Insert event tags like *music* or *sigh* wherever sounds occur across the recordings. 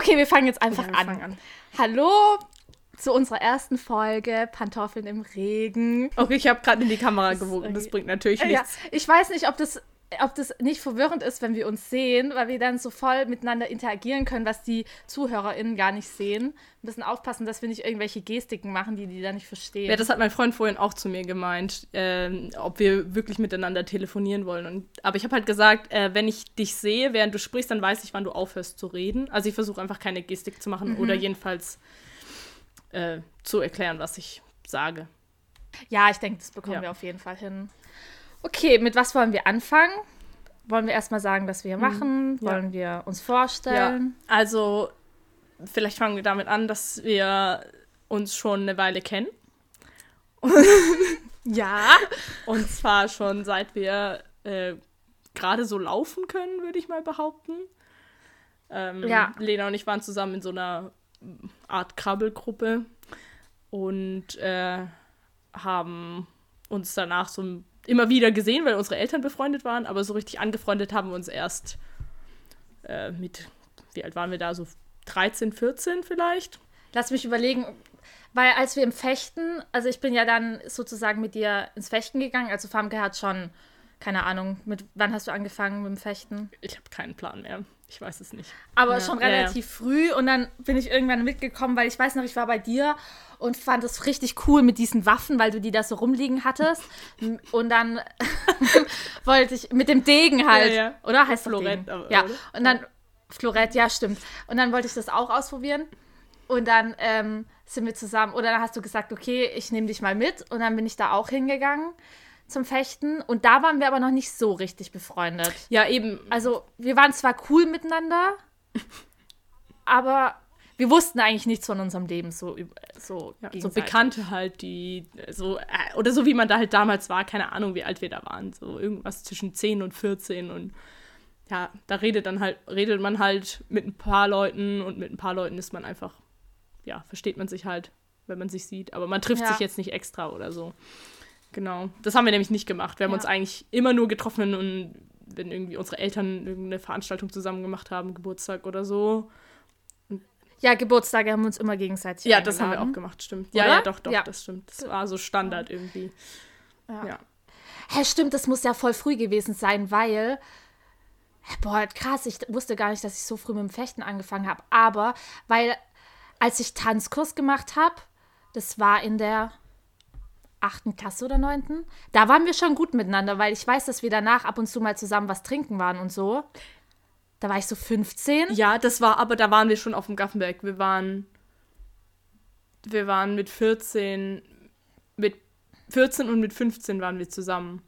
Okay, wir fangen jetzt einfach Ja, an. an. Hallo zu unserer ersten Folge Pantoffeln im Regen. Okay, ich habe gerade in die Kamera gewunken. Das bringt natürlich Ja, nichts. ich weiß nicht, ob das, ob das nicht verwirrend ist, wenn wir uns sehen, weil wir dann so voll miteinander interagieren können, was die ZuhörerInnen gar nicht sehen. Ein bisschen aufpassen, dass wir nicht irgendwelche Gestiken machen, die die da nicht verstehen. Ja, das hat mein Freund vorhin auch zu mir gemeint, ähm, ob wir wirklich miteinander telefonieren wollen. Und, aber ich habe halt gesagt, äh, wenn ich dich sehe, während du sprichst, dann weiß ich, wann du aufhörst zu reden. Also ich versuche einfach keine Gestik zu machen oder jedenfalls äh, zu erklären, was ich sage. Ja, ich denke, das bekommen Ja. wir auf jeden Fall hin. Okay, mit was wollen wir anfangen? Wollen wir erstmal sagen, was wir hier machen? Mhm. ja. Wollen wir uns vorstellen? Also vielleicht fangen wir damit an, dass wir uns schon eine Weile kennen. *laughs* Ja. Und zwar schon seit wir äh, gerade so laufen können, würde ich mal behaupten. Ähm, Ja. Lena und ich waren zusammen in so einer Art Krabbelgruppe und äh, haben uns danach so immer wieder gesehen, weil unsere Eltern befreundet waren, aber so richtig angefreundet haben wir uns erst äh, mit, wie alt waren wir da, so 13, 14 vielleicht? Lass mich überlegen, weil als wir im Fechten, also ich bin ja dann sozusagen mit dir ins Fechten gegangen, also Famke hat schon, keine Ahnung, mit wann hast du angefangen mit dem Fechten? Ich habe keinen Plan mehr. Ich weiß es nicht. Aber Ja, schon ja, ja. relativ früh und dann bin ich irgendwann mitgekommen, weil ich weiß noch, ich war bei dir und fand es richtig cool mit diesen Waffen, weil du die da so rumliegen hattest. *laughs* Und dann *laughs* wollte ich mit dem Degen halt, Ja, ja. oder? Heißt Florett, Ja, und dann Florett, ja, stimmt. Und dann wollte ich das auch ausprobieren. Und dann ähm, sind wir zusammen, oder dann hast du gesagt, okay, ich nehme dich mal mit. Und dann bin ich da auch hingegangen zum Fechten. Und da waren wir aber noch nicht so richtig befreundet. Ja, eben. Also, wir waren zwar cool miteinander, *laughs* aber wir wussten eigentlich nichts von unserem Leben so, so, Ja, so. Bekannte halt, die so, äh, oder so wie man da halt damals war, keine Ahnung, wie alt wir da waren, so irgendwas zwischen 10 und 14 und ja, da redet dann halt, redet man halt mit ein paar Leuten und mit ein paar Leuten ist man einfach, ja, versteht man sich halt, wenn man sich sieht, aber man trifft Ja. sich jetzt nicht extra oder so. Genau, das haben wir nämlich nicht gemacht. Wir haben Ja. uns eigentlich immer nur getroffen und wenn irgendwie unsere Eltern irgendeine Veranstaltung zusammen gemacht haben, Geburtstag oder so. Ja, Geburtstage haben wir uns immer gegenseitig Ja, das haben wir auch eingeladen. gemacht, stimmt. Ja, Oder? ja, doch, doch, Ja. das stimmt. Das war so Standard irgendwie. Ja. Ja. Hä, stimmt, das muss ja voll früh gewesen sein, weil. Boah, krass, ich wusste gar nicht, dass ich so früh mit dem Fechten angefangen habe. Aber, weil, als ich Tanzkurs gemacht habe, das war in der achten Klasse oder neunten, da waren wir schon gut miteinander, weil ich weiß, dass wir danach ab und zu mal zusammen was trinken waren und so. Da war ich so 15. Ja, das war, aber da waren wir schon auf dem Gaffenberg. Wir waren, wir waren mit 14, mit 14 und mit 15 waren wir zusammen.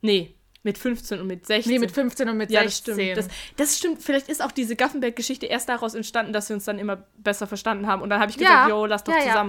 Nee, mit 15 und mit 16. Nee, mit 15 und mit ja, das 16. stimmt. Das, das stimmt. Vielleicht ist auch diese Gaffenberg-Geschichte erst daraus entstanden, dass wir uns dann immer besser verstanden haben. Und dann habe ich Ja, gesagt, jo, lass doch ja, ja.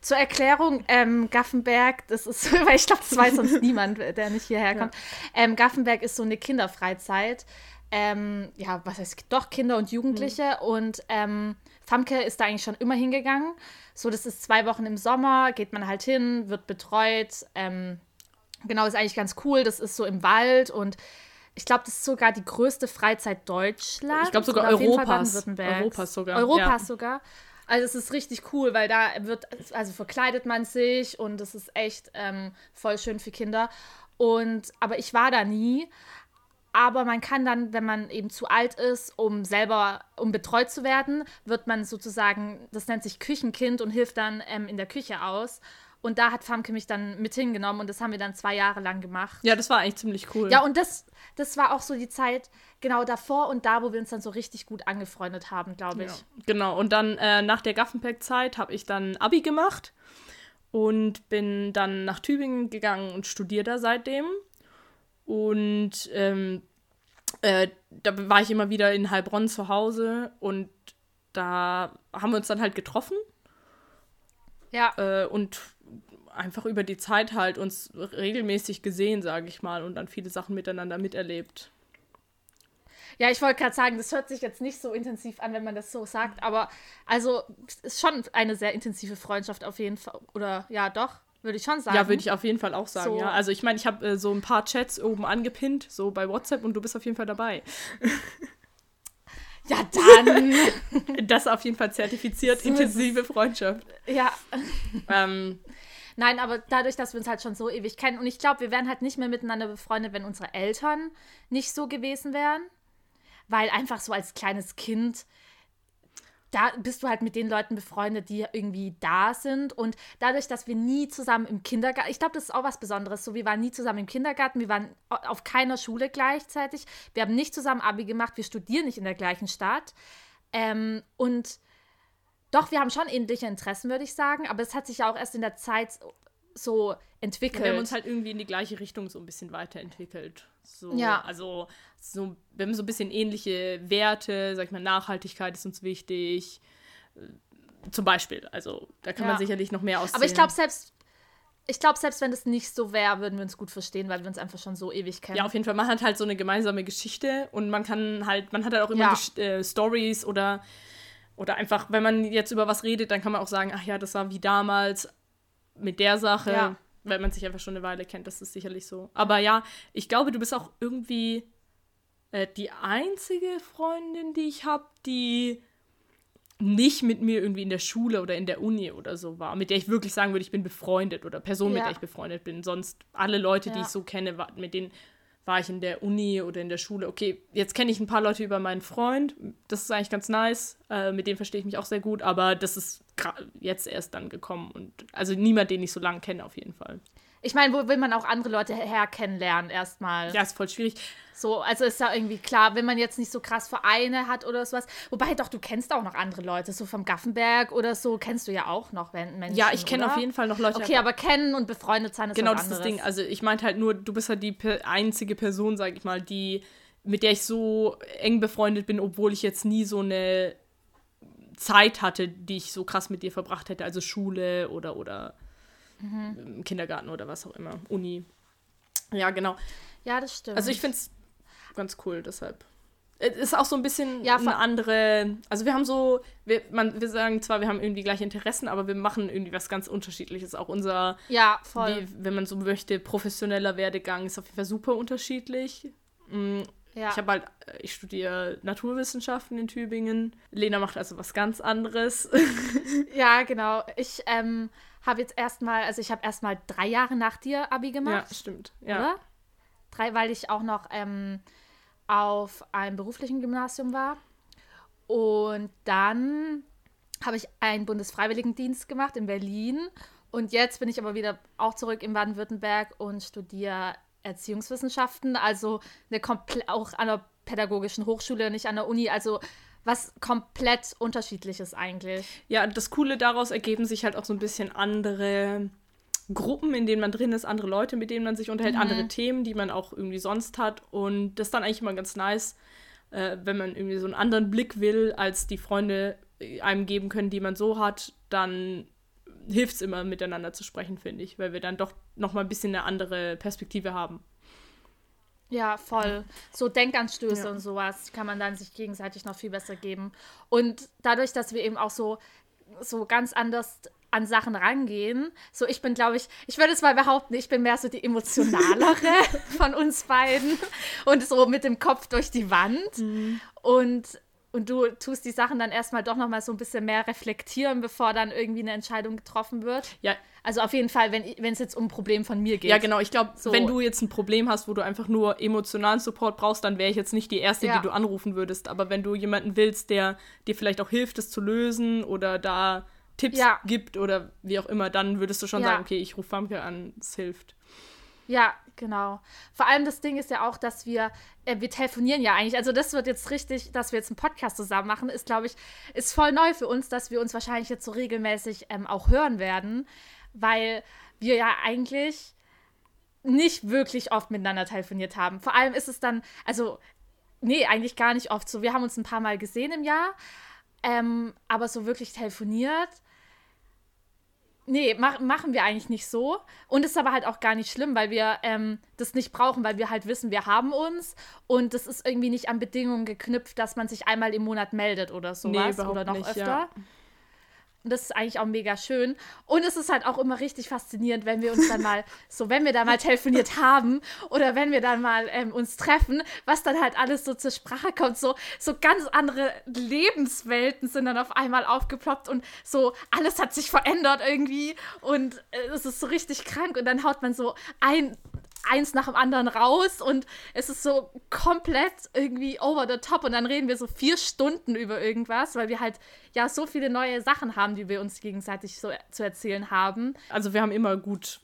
Zur Erklärung, ähm, Gaffenberg, das ist, *laughs* weil ich glaube, das weiß sonst *laughs* niemand, der nicht hierher kommt. Ähm, Gaffenberg ist so eine Kinderfreizeit. Ähm, ja, was heißt, doch Kinder und Jugendliche. Und ähm, Famke ist da eigentlich schon immer hingegangen. So, das ist zwei Wochen im Sommer, geht man halt hin, wird betreut. Ähm, genau, ist eigentlich ganz cool. Das ist so im Wald und ich glaube, das ist sogar die größte Freizeit Deutschlands. Ich glaube sogar Europas. Europas sogar, Europas ja. sogar. Also es ist richtig cool, weil da wird, also verkleidet man sich und es ist echt ähm, voll schön für Kinder. Und, aber ich war da nie. Aber man kann dann, wenn man eben zu alt ist, um selber, um betreut zu werden, wird man sozusagen, das nennt sich Küchenkind und hilft dann ähm, in der Küche aus. Und da hat Famke mich dann mit hingenommen und das haben wir dann zwei Jahre lang gemacht. Ja, das war eigentlich ziemlich cool. Ja, und das, das war auch so die Zeit genau davor und da, wo wir uns dann so richtig gut angefreundet haben, glaube ich. Ja, genau. Und dann äh, nach der Gaffenberg-Zeit habe ich dann Abi gemacht und bin dann nach Tübingen gegangen und studiere da seitdem. Und ähm, äh, da war ich immer wieder in Heilbronn zu Hause und da haben wir uns dann halt getroffen Ja. äh, und einfach über die Zeit halt uns regelmäßig gesehen, sage ich mal, und dann viele Sachen miteinander miterlebt. Ja, ich wollte gerade sagen, das hört sich jetzt nicht so intensiv an, wenn man das so sagt, aber also es ist schon eine sehr intensive Freundschaft auf jeden Fall. Oder ja, doch, würde ich schon sagen. Ja, würde ich auf jeden Fall auch sagen, So. ja. Also ich meine, ich habe äh, so ein paar Chats oben angepinnt, so bei WhatsApp und du bist auf jeden Fall dabei. Ja, dann. *laughs* Das auf jeden Fall zertifiziert, intensive Freundschaft. ja. Ähm, Nein, aber dadurch, dass wir uns halt schon so ewig kennen und ich glaube, wir wären halt nicht mehr miteinander befreundet, wenn unsere Eltern nicht so gewesen wären. Weil einfach so als kleines Kind, da bist du halt mit den Leuten befreundet, die irgendwie da sind. Und dadurch, dass wir nie zusammen im Kindergarten, ich glaube, das ist auch was Besonderes. So, wir waren nie zusammen im Kindergarten, wir waren auf keiner Schule gleichzeitig. Wir haben nicht zusammen Abi gemacht, wir studieren nicht in der gleichen Stadt. Ähm, und doch, wir haben schon ähnliche Interessen, würde ich sagen, aber es hat sich ja auch erst in der Zeit so entwickelt. wir haben uns halt irgendwie in die gleiche Richtung so ein bisschen weiterentwickelt. So, Ja. Also, so, wir haben so ein bisschen ähnliche Werte, sag ich mal, Nachhaltigkeit ist uns wichtig. Äh, Zum Beispiel. Also, da kann Ja. man sicherlich noch mehr auszählen. aber ich glaube, selbst, ich glaube, selbst wenn das nicht so wäre, würden wir uns gut verstehen, weil wir uns einfach schon so ewig kennen. Ja, auf jeden Fall. Man hat halt so eine gemeinsame Geschichte und man kann halt, man hat halt auch immer Ja. Äh, Stories oder, oder einfach, wenn man jetzt über was redet, dann kann man auch sagen, ach ja, das war wie damals mit der Sache, Ja. weil man sich einfach schon eine Weile kennt. Das ist sicherlich so. Aber ja, ich glaube, du bist auch irgendwie äh, die einzige Freundin, die ich habe, die nicht mit mir irgendwie in der Schule oder in der Uni oder so war, mit der ich wirklich sagen würde, ich bin befreundet oder Person, mit Ja. der ich befreundet bin. Sonst alle Leute, die Ja. ich so kenne, mit denen war ich in der Uni oder in der Schule. Okay, jetzt kenne ich ein paar Leute über meinen Freund. Das ist eigentlich ganz nice. Äh, mit dem verstehe ich mich auch sehr gut. Aber das ist jetzt erst dann gekommen. Und also niemand, den ich so lange kenne, auf jeden Fall. Ich meine, wo will man auch andere Leute her kennenlernen erstmal? Ja, ist voll schwierig. So, also ist ja irgendwie klar, wenn man jetzt nicht so krass Vereine hat oder sowas. Wobei doch, du kennst auch noch andere Leute, so vom Gaffenberg oder so, kennst du ja auch noch wenn- Menschen. Ja, ich kenne auf jeden Fall noch Leute. Okay, aber kennen und befreundet sein ist Genau, das ist das. Ding. Also ich meinte halt nur, du bist halt die einzige Person, sag ich mal, die, mit der ich so eng befreundet bin, obwohl ich jetzt nie so eine Zeit hatte, die ich so krass mit dir verbracht hätte. Also Schule oder, oder Mhm. im Kindergarten oder was auch immer. Uni. Ja, genau. Ja, das stimmt. Also ich finde es ganz cool, deshalb. Es ist auch so ein bisschen Ja, eine andere. Also wir haben so, wir, man, wir sagen zwar, wir haben irgendwie gleiche Interessen, aber wir machen irgendwie was ganz Unterschiedliches. Auch unser ja, voll. wie, wenn man so möchte, professioneller Werdegang ist auf jeden Fall super unterschiedlich. Mm, ja. Ich habe halt, äh, ich studiere Naturwissenschaften in Tübingen. Lena macht also was ganz anderes. *laughs* ja, genau. Ich ähm, habe jetzt erstmal, also ich habe erstmal drei Jahre nach dir Abi ja, gemacht, stimmt. Ja. oder? Drei, weil ich auch noch ähm, auf einem beruflichen Gymnasium war. Und dann habe ich einen Bundesfreiwilligendienst gemacht in Berlin. Und jetzt bin ich aber wieder auch zurück in Baden-Württemberg und studiere Erziehungswissenschaften. Also eine komple auch an der pädagogischen Hochschule, nicht an der Uni. Also was komplett unterschiedliches eigentlich. ja, das Coole daraus ergeben sich halt auch so ein bisschen andere Gruppen, in denen man drin ist, andere Leute, mit denen man sich unterhält, andere Themen, die man auch irgendwie sonst hat. Und das ist dann eigentlich immer ganz nice, äh, wenn man irgendwie so einen anderen Blick will, als die Freunde äh, einem geben können, die man so hat, dann hilft es immer, miteinander zu sprechen, finde ich, weil wir dann doch noch mal ein bisschen eine andere Perspektive haben. Ja, voll. So Denkanstöße Ja. und sowas kann man dann sich gegenseitig noch viel besser geben. Und dadurch, dass wir eben auch so, so ganz anders an Sachen rangehen, so ich bin, glaube ich, ich würde es mal behaupten, ich bin mehr so die emotionalere *laughs* von uns beiden und so mit dem Kopf durch die Wand. Und, und du tust die Sachen dann erstmal doch noch mal so ein bisschen mehr reflektieren, bevor dann irgendwie eine Entscheidung getroffen wird. Ja, Also auf jeden Fall, wenn wenn es jetzt um ein Problem von mir geht. ja genau. Ich glaube, So. wenn du jetzt ein Problem hast, wo du einfach nur emotionalen Support brauchst, dann wäre ich jetzt nicht die Erste, Ja. die du anrufen würdest. Aber wenn du jemanden willst, der dir vielleicht auch hilft, es zu lösen oder da Tipps Ja. gibt oder wie auch immer, dann würdest du schon Ja. sagen, okay, ich rufe Famke an, es hilft. Ja, genau. Vor allem das Ding ist ja auch, dass wir, äh, wir telefonieren ja eigentlich. Also das wird jetzt richtig, dass wir jetzt einen Podcast zusammen machen, ist, glaube ich, ist voll neu für uns, dass wir uns wahrscheinlich jetzt so regelmäßig ähm, auch hören werden, weil wir ja eigentlich nicht wirklich oft miteinander telefoniert haben. Vor allem ist es dann, also, nee, eigentlich gar nicht oft so. Wir haben uns ein paar Mal gesehen im Jahr, ähm, aber so wirklich telefoniert Nee, mach, machen wir eigentlich nicht so. Und ist aber halt auch gar nicht schlimm, weil wir ähm, das nicht brauchen, weil wir halt wissen, wir haben uns. Und das ist irgendwie nicht an Bedingungen geknüpft, dass man sich einmal im Monat meldet oder sowas. überhaupt oder noch nicht, öfter. ja. Und das ist eigentlich auch mega schön. Und es ist halt auch immer richtig faszinierend, wenn wir uns dann mal, *laughs* so wenn wir da mal telefoniert haben oder wenn wir dann mal ähm, uns treffen, was dann halt alles so zur Sprache kommt. So, so ganz andere Lebenswelten sind dann auf einmal aufgeploppt und so alles hat sich verändert irgendwie. Und äh, es ist so richtig krank. Und dann haut man so ein, eins nach dem anderen raus und es ist so komplett irgendwie over the top und dann reden wir so vier Stunden über irgendwas, weil wir halt ja so viele neue Sachen haben, die wir uns gegenseitig so zu erzählen haben. Also wir haben immer gut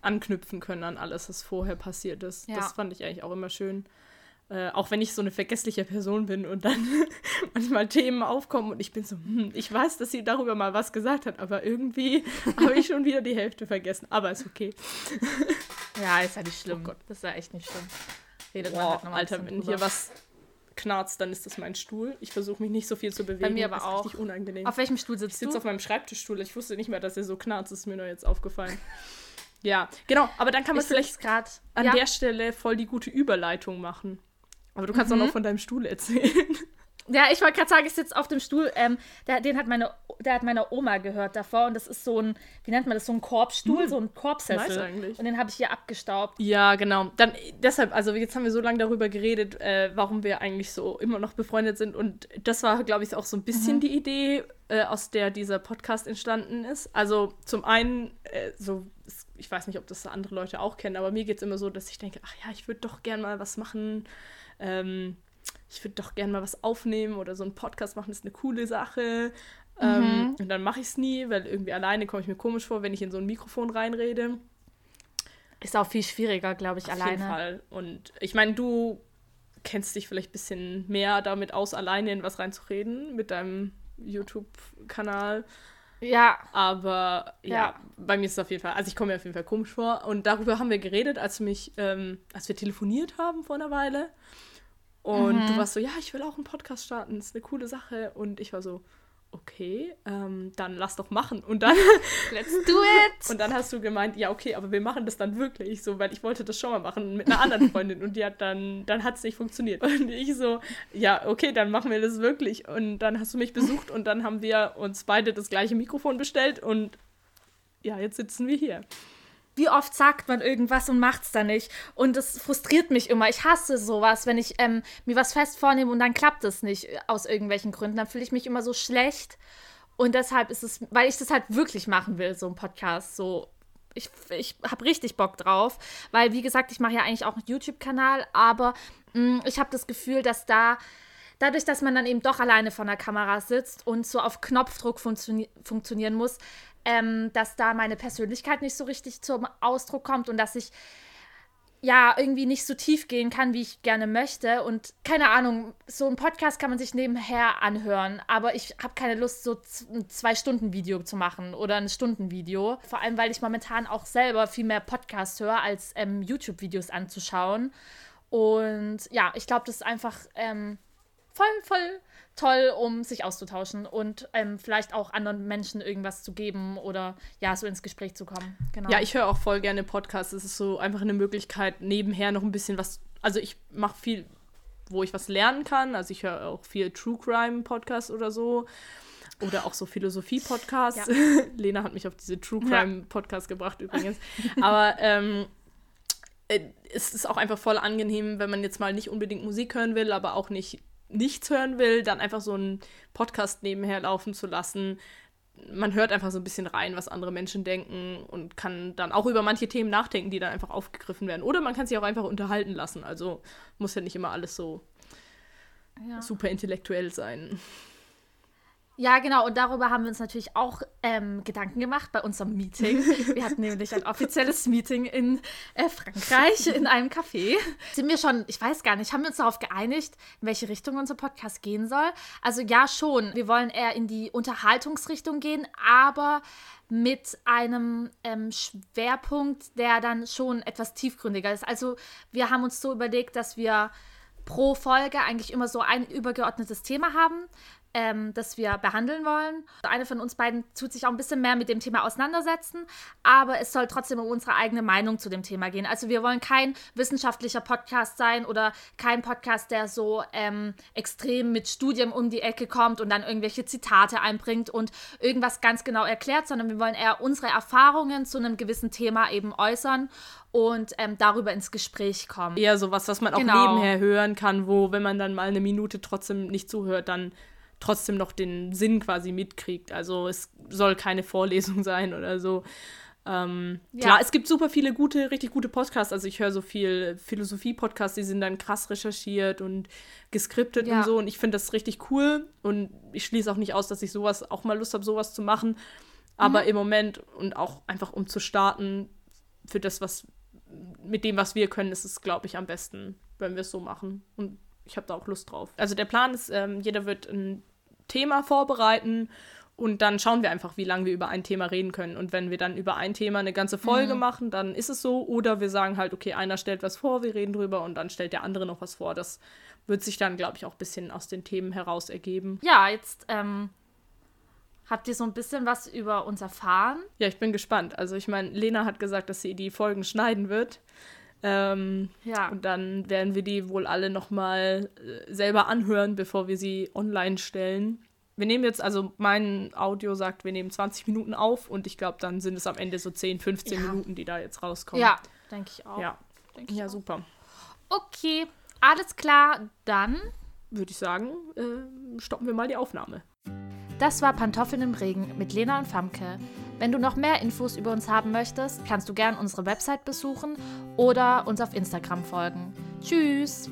anknüpfen können an alles, was vorher passiert ist. Ja. Das fand ich eigentlich auch immer schön. Äh, auch wenn ich so eine vergessliche Person bin und dann *laughs* manchmal Themen aufkommen und ich bin so, hm, ich weiß, dass sie darüber mal was gesagt hat, aber irgendwie *laughs* habe ich schon wieder die Hälfte vergessen. Aber ist okay. *laughs* Ja, ist ja nicht schlimm. Oh Gott. Das ist ja echt nicht schlimm. Redet man Boah, halt noch Alter, wenn drüber. hier was knarzt, dann ist das mein Stuhl. Ich versuche mich nicht so viel zu bewegen. mir aber das auch. ist richtig unangenehm. Auf welchem Stuhl ich sitzt sitze du? auf meinem Schreibtischstuhl. Ich wusste nicht mehr, dass er so knarzt. Das ist mir nur jetzt aufgefallen. *laughs* ja, genau. Aber dann kann man Ich vielleicht sitze gerade. an ja. der Stelle voll die gute Überleitung machen. Aber du kannst auch Mhm. noch von deinem Stuhl erzählen. *laughs* Ja, ich wollte gerade sagen, ich sitze auf dem Stuhl. Ähm, der, den hat meine, der hat meine Oma gehört davor und das ist so ein, wie nennt man das, so ein Korbstuhl, so ein Korbsessel. Nice eigentlich. Und den habe ich hier abgestaubt. Ja, genau. Dann deshalb, also jetzt haben wir so lange darüber geredet, äh, warum wir eigentlich so immer noch befreundet sind. Und das war, glaube ich, auch so ein bisschen die Idee, äh, aus der dieser Podcast entstanden ist. Also zum einen, äh, so, ich weiß nicht, ob das andere Leute auch kennen, aber mir geht es immer so, dass ich denke, ach ja, ich würde doch gern mal was machen. Ähm, ich würde doch gern mal was aufnehmen oder so einen Podcast machen, das ist eine coole Sache. Ähm, und dann mache ich es nie, weil irgendwie alleine komme ich mir komisch vor, wenn ich in so ein Mikrofon reinrede. Ist auch viel schwieriger, glaube ich, Auf alleine. jeden Fall. Und ich meine, du kennst dich vielleicht ein bisschen mehr damit aus, alleine in was reinzureden mit deinem YouTube-Kanal. Ja, Aber ja, Ja. bei mir ist es auf jeden Fall, also ich komme mir auf jeden Fall komisch vor. Und darüber haben wir geredet, als mich, ähm, als wir telefoniert haben vor einer Weile. Und Mhm. du warst so, ja, ich will auch einen Podcast starten, das ist eine coole Sache. Und ich war so, okay, ähm, dann lass doch machen. Und dann *laughs* let's do it. und dann hast du gemeint, ja, okay, aber wir machen das dann wirklich so, weil ich wollte das schon mal machen mit einer anderen Freundin und die hat dann, dann hat es nicht funktioniert. *laughs* Und ich so, ja, okay, dann machen wir das wirklich. Und dann hast du mich besucht und dann haben wir uns beide das gleiche Mikrofon bestellt und ja, jetzt sitzen wir hier. Wie oft sagt man irgendwas und macht's dann nicht? Und das frustriert mich immer. Ich hasse sowas, wenn ich ähm, mir was fest vornehme und dann klappt es nicht äh, aus irgendwelchen Gründen. Dann fühle ich mich immer so schlecht. Und deshalb ist es, weil ich das halt wirklich machen will, so ein Podcast. So, ich, ich habe richtig Bock drauf. Weil, wie gesagt, ich mache ja eigentlich auch einen YouTube-Kanal, aber mh, ich habe das Gefühl, dass da dadurch, dass man dann eben doch alleine vor der Kamera sitzt und so auf Knopfdruck funtioni funktionieren muss, ähm, dass da meine Persönlichkeit nicht so richtig zum Ausdruck kommt und dass ich ja irgendwie nicht so tief gehen kann, wie ich gerne möchte. Und keine Ahnung, so ein Podcast kann man sich nebenher anhören, aber ich habe keine Lust, so ein Zwei-Stunden-Video zu machen oder ein Stunden-Video. Vor allem, weil ich momentan auch selber viel mehr Podcast höre, als ähm, YouTube-Videos anzuschauen. Und ja, ich glaube, das ist einfach ähm, voll, voll toll, um sich auszutauschen und ähm, vielleicht auch anderen Menschen irgendwas zu geben oder ja, so ins Gespräch zu kommen. Genau. Ja, ich höre auch voll gerne Podcasts. Es ist so einfach eine Möglichkeit, nebenher noch ein bisschen was. Also ich mache viel, wo ich was lernen kann. Also ich höre auch viel True Crime Podcasts oder so. Oder auch so Philosophie-Podcasts. *laughs* Lena hat mich auf diese True Ja. Crime Podcast gebracht übrigens. Aber ähm, äh, es ist auch einfach voll angenehm, wenn man jetzt mal nicht unbedingt Musik hören will, aber auch nicht nichts hören will, dann einfach so einen Podcast nebenher laufen zu lassen. Man hört einfach so ein bisschen rein, was andere Menschen denken und kann dann auch über manche Themen nachdenken, die dann einfach aufgegriffen werden. Oder man kann sich auch einfach unterhalten lassen. Also muss ja nicht immer alles so ja. super intellektuell sein. Ja, genau. Und darüber haben wir uns natürlich auch ähm, Gedanken gemacht bei unserem Meeting. Wir hatten nämlich ein offizielles Meeting in äh, Frankreich in einem Café. Sind wir schon, ich weiß gar nicht, haben wir uns darauf geeinigt, in welche Richtung unser Podcast gehen soll? Also ja, schon. Wir wollen eher in die Unterhaltungsrichtung gehen, aber mit einem ähm, Schwerpunkt, der dann schon etwas tiefgründiger ist. Also wir haben uns so überlegt, dass wir pro Folge eigentlich immer so ein übergeordnetes Thema haben, ähm, das wir behandeln wollen. Eine von uns beiden tut sich auch ein bisschen mehr mit dem Thema auseinandersetzen, aber es soll trotzdem um unsere eigene Meinung zu dem Thema gehen. Also wir wollen kein wissenschaftlicher Podcast sein oder kein Podcast, der so ähm, extrem mit Studien um die Ecke kommt und dann irgendwelche Zitate einbringt und irgendwas ganz genau erklärt, sondern wir wollen eher unsere Erfahrungen zu einem gewissen Thema eben äußern und ähm, darüber ins Gespräch kommen. Eher sowas, was man auch genau. nebenher hören kann, wo, wenn man dann mal eine Minute trotzdem nicht zuhört, dann trotzdem noch den Sinn quasi mitkriegt. Also es soll keine Vorlesung *laughs* sein oder so. Ähm, ja. Klar, es gibt super viele gute, richtig gute Podcasts. Also ich höre so viel Philosophie-Podcasts, die sind dann krass recherchiert und geskriptet ja. und so. Und ich finde das richtig cool. Und ich schließe auch nicht aus, dass ich sowas auch mal Lust habe, sowas zu machen. Aber mhm. im Moment und auch einfach um zu starten, für das, was mit dem, was wir können, ist es, glaube ich, am besten, wenn wir es so machen. Und ich habe da auch Lust drauf. Also der Plan ist, ähm, jeder wird ein Thema vorbereiten und dann schauen wir einfach, wie lange wir über ein Thema reden können. Und wenn wir dann über ein Thema eine ganze Folge mhm. machen, dann ist es so. Oder wir sagen halt, okay, einer stellt was vor, wir reden drüber und dann stellt der andere noch was vor. Das wird sich dann, glaube ich, auch ein bisschen aus den Themen heraus ergeben. Ja, jetzt ähm, habt ihr so ein bisschen was über uns erfahren. Ja, ich bin gespannt. Also ich meine, Lena hat gesagt, dass sie die Folgen schneiden wird. Ähm, ja. Und dann werden wir die wohl alle nochmal äh, selber anhören, bevor wir sie online stellen. Wir nehmen jetzt, also mein Audio sagt, wir nehmen 20 Minuten auf und ich glaube, dann sind es am Ende so 10, 15 ja. Minuten, die da jetzt rauskommen. Ja, denke ich auch. Ja, denk ich ja auch. super. Okay, alles klar, dann würde ich sagen, äh, stoppen wir mal die Aufnahme. Das war Pantoffeln im Regen mit Lena und Famke. Wenn du noch mehr Infos über uns haben möchtest, kannst du gern unsere Website besuchen oder uns auf Instagram folgen. Tschüss!